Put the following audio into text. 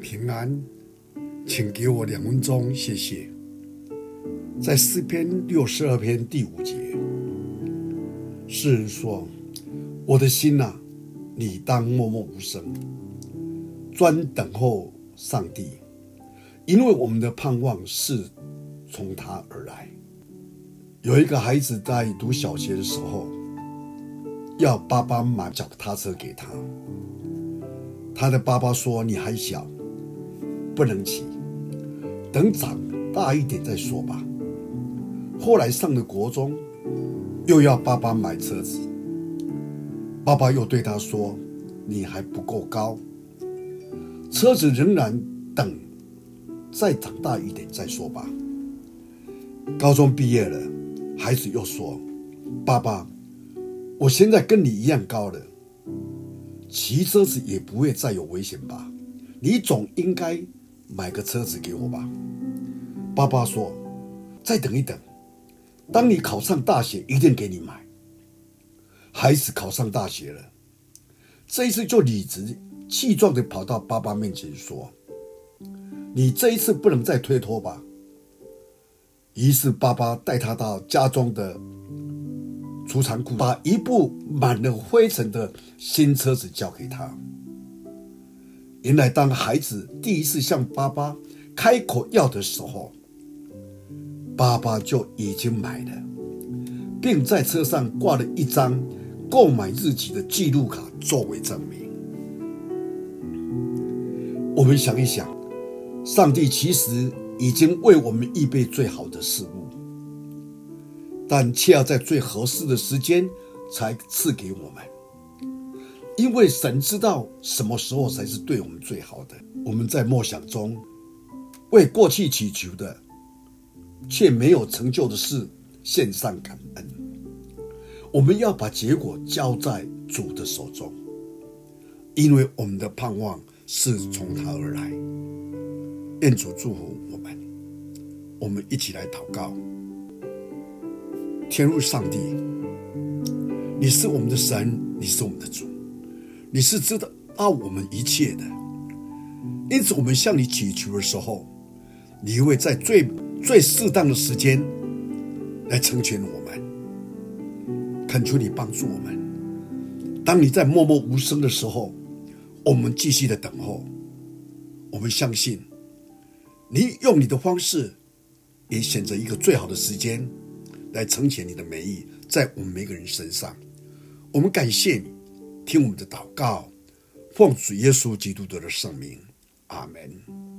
平安，请给我两分钟，谢谢。在诗篇六十二篇第五节，诗人说：“我的心呐，你当默默无声，专等候上帝，因为我们的盼望是从他而来。”有一个孩子在读小学的时候，要爸爸买脚踏车给他。他的爸爸说：“你还小，不能骑，等长大一点再说吧。”后来上了国中，又要爸爸买车子，爸爸又对他说：“你还不够高，车子仍然等，再长大一点再说吧。”高中毕业了，孩子又说：“爸爸，我现在跟你一样高了。”骑车子也不会再有危险吧？你总应该买个车子给我吧？爸爸说：“再等一等，当你考上大学，一定给你买。”孩子考上大学了，这一次就理直气壮地跑到爸爸面前说：“你这一次不能再推脱吧？”于是爸爸带他到家中的。储藏库把一部满了灰尘的新车子交给他。原来，当孩子第一次向爸爸开口要的时候，爸爸就已经买了，并在车上挂了一张购买日期的记录卡作为证明。我们想一想，上帝其实已经为我们预备最好的事物。但却要在最合适的时间才赐给我们，因为神知道什么时候才是对我们最好的。我们在默想中为过去祈求的却没有成就的事献上感恩。我们要把结果交在主的手中，因为我们的盼望是从他而来。愿主祝福我们，我们一起来祷告。天父上帝，你是我们的神，你是我们的主，你是知道我们一切的。因此，我们向你祈求的时候，你会在最最适当的时间来成全我们。恳求你帮助我们。当你在默默无声的时候，我们继续的等候。我们相信，你用你的方式，也选择一个最好的时间。来成全你的美意，在我们每个人身上。我们感谢你，听我们的祷告，奉主耶稣基督的圣名，阿门。